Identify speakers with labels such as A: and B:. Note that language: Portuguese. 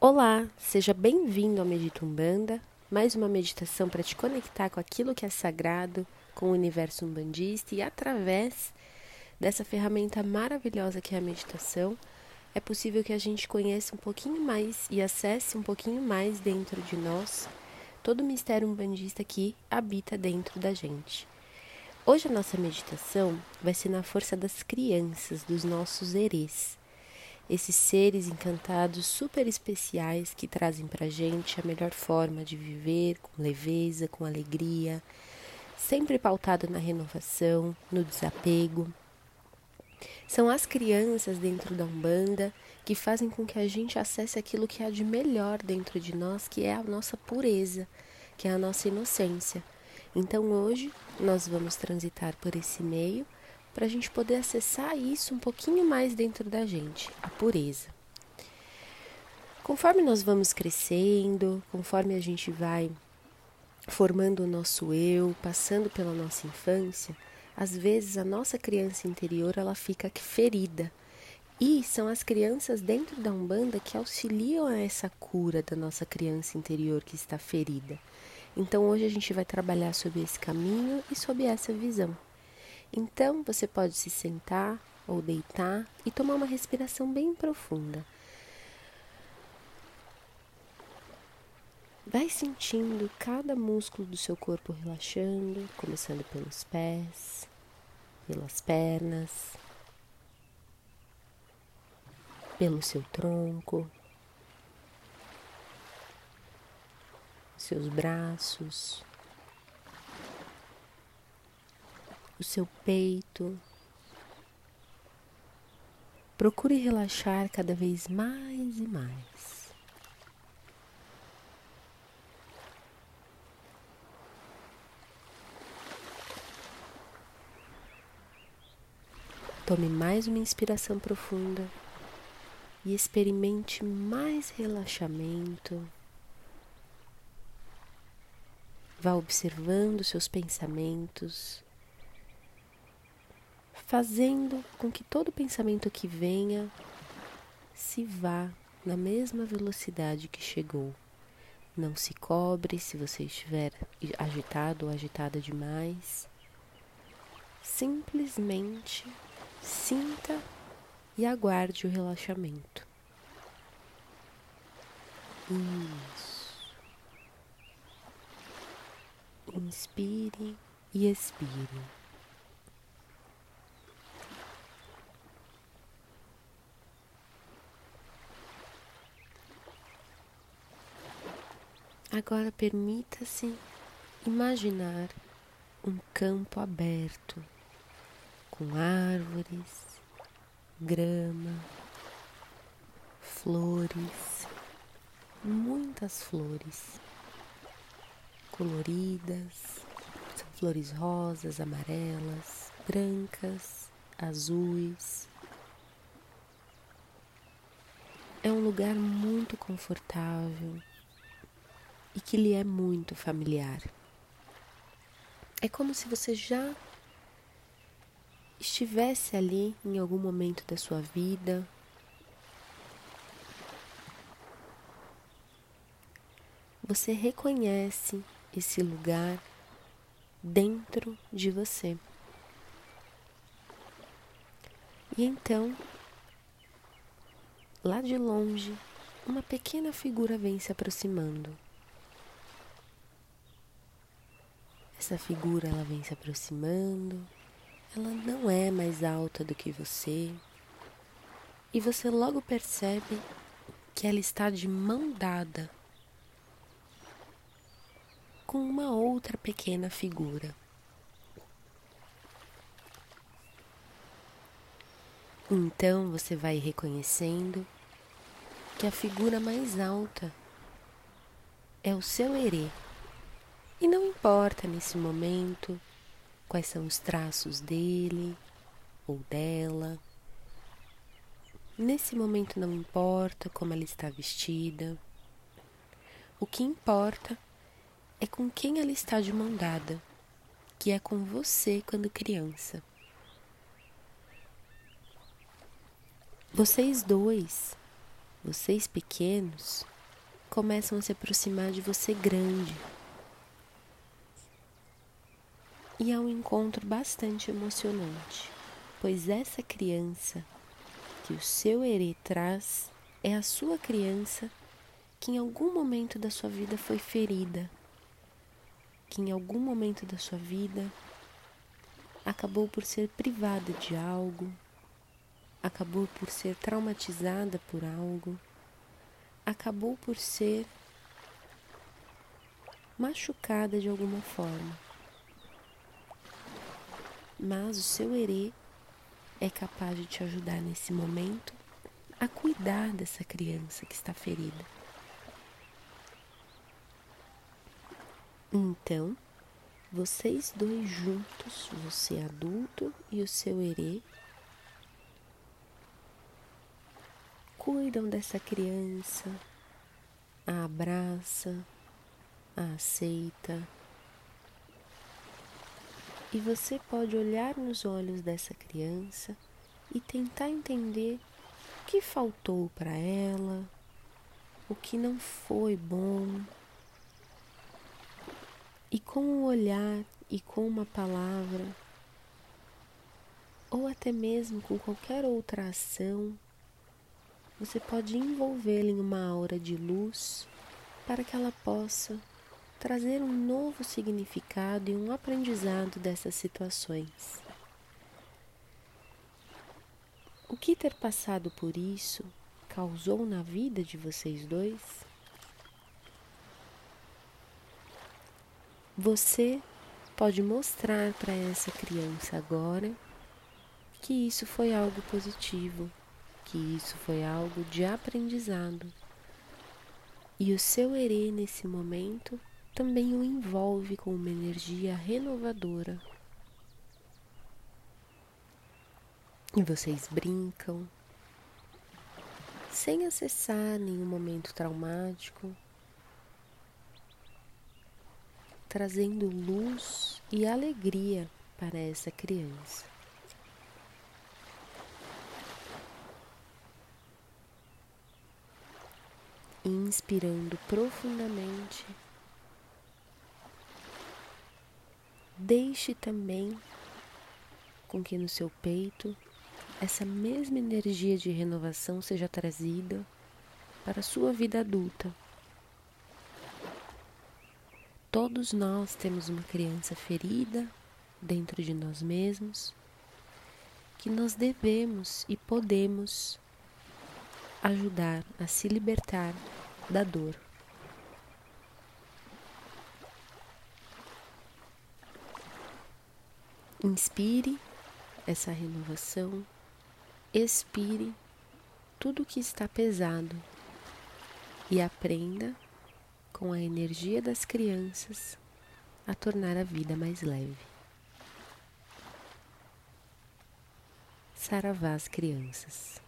A: Olá, seja bem-vindo ao Medita Umbanda, mais uma meditação para te conectar com aquilo que é sagrado, com o universo umbandista e através dessa ferramenta maravilhosa que é a meditação, é possível que a gente conheça um pouquinho mais e acesse um pouquinho mais dentro de nós todo o mistério umbandista que habita dentro da gente. Hoje a nossa meditação vai ser na força das crianças, dos nossos erês esses seres encantados super especiais que trazem para gente a melhor forma de viver, com leveza, com alegria, sempre pautado na renovação, no desapego. São as crianças dentro da Umbanda que fazem com que a gente acesse aquilo que há de melhor dentro de nós, que é a nossa pureza, que é a nossa inocência. Então hoje nós vamos transitar por esse meio para a gente poder acessar isso um pouquinho mais dentro da gente, a pureza. Conforme nós vamos crescendo, conforme a gente vai formando o nosso eu, passando pela nossa infância, às vezes a nossa criança interior ela fica ferida. E são as crianças dentro da Umbanda que auxiliam a essa cura da nossa criança interior que está ferida. Então hoje a gente vai trabalhar sobre esse caminho e sobre essa visão. Então você pode se sentar ou deitar e tomar uma respiração bem profunda. Vai sentindo cada músculo do seu corpo relaxando, começando pelos pés, pelas pernas, pelo seu tronco, seus braços, o seu peito. Procure relaxar cada vez mais e mais. Tome mais uma inspiração profunda e experimente mais relaxamento. Vá observando seus pensamentos fazendo com que todo pensamento que venha se vá na mesma velocidade que chegou. Não se cobre se você estiver agitado ou agitada demais. Simplesmente sinta e aguarde o relaxamento. Isso. Inspire e expire. Agora permita-se imaginar um campo aberto com árvores, grama, flores, muitas flores coloridas, são flores rosas, amarelas, brancas, azuis. É um lugar muito confortável e que lhe é muito familiar. É como se você já estivesse ali em algum momento da sua vida. Você reconhece esse lugar dentro de você. E então, lá de longe, uma pequena figura vem se aproximando. Essa figura ela vem se aproximando, ela não é mais alta do que você, e você logo percebe que ela está de mão dada com uma outra pequena figura. Então você vai reconhecendo que a figura mais alta é o seu herê. E não importa nesse momento quais são os traços dele ou dela. Nesse momento não importa como ela está vestida. O que importa é com quem ela está de mão dada, que é com você quando criança. Vocês dois vocês pequenos começam a se aproximar de você grande. E é um encontro bastante emocionante, pois essa criança que o seu herê traz é a sua criança que em algum momento da sua vida foi ferida, que em algum momento da sua vida acabou por ser privada de algo, acabou por ser traumatizada por algo, acabou por ser machucada de alguma forma. Mas o seu herê é capaz de te ajudar nesse momento a cuidar dessa criança que está ferida. Então, vocês dois juntos, você adulto e o seu herê, cuidam dessa criança, a abraça, a aceita. E você pode olhar nos olhos dessa criança e tentar entender o que faltou para ela, o que não foi bom. E com um olhar e com uma palavra, ou até mesmo com qualquer outra ação, você pode envolvê-la em uma aura de luz para que ela possa trazer um novo significado e um aprendizado dessas situações. O que ter passado por isso causou na vida de vocês dois? Você pode mostrar para essa criança agora que isso foi algo positivo, que isso foi algo de aprendizado. E o seu herê nesse momento também o envolve com uma energia renovadora. E vocês brincam, sem acessar nenhum momento traumático, trazendo luz e alegria para essa criança. inspirando profundamente. Deixe também com que no seu peito essa mesma energia de renovação seja trazida para a sua vida adulta. Todos nós temos uma criança ferida dentro de nós mesmos que nós devemos e podemos ajudar a se libertar da dor. Inspire essa renovação, expire tudo que está pesado e aprenda com a energia das crianças a tornar a vida mais leve. Saravá as crianças.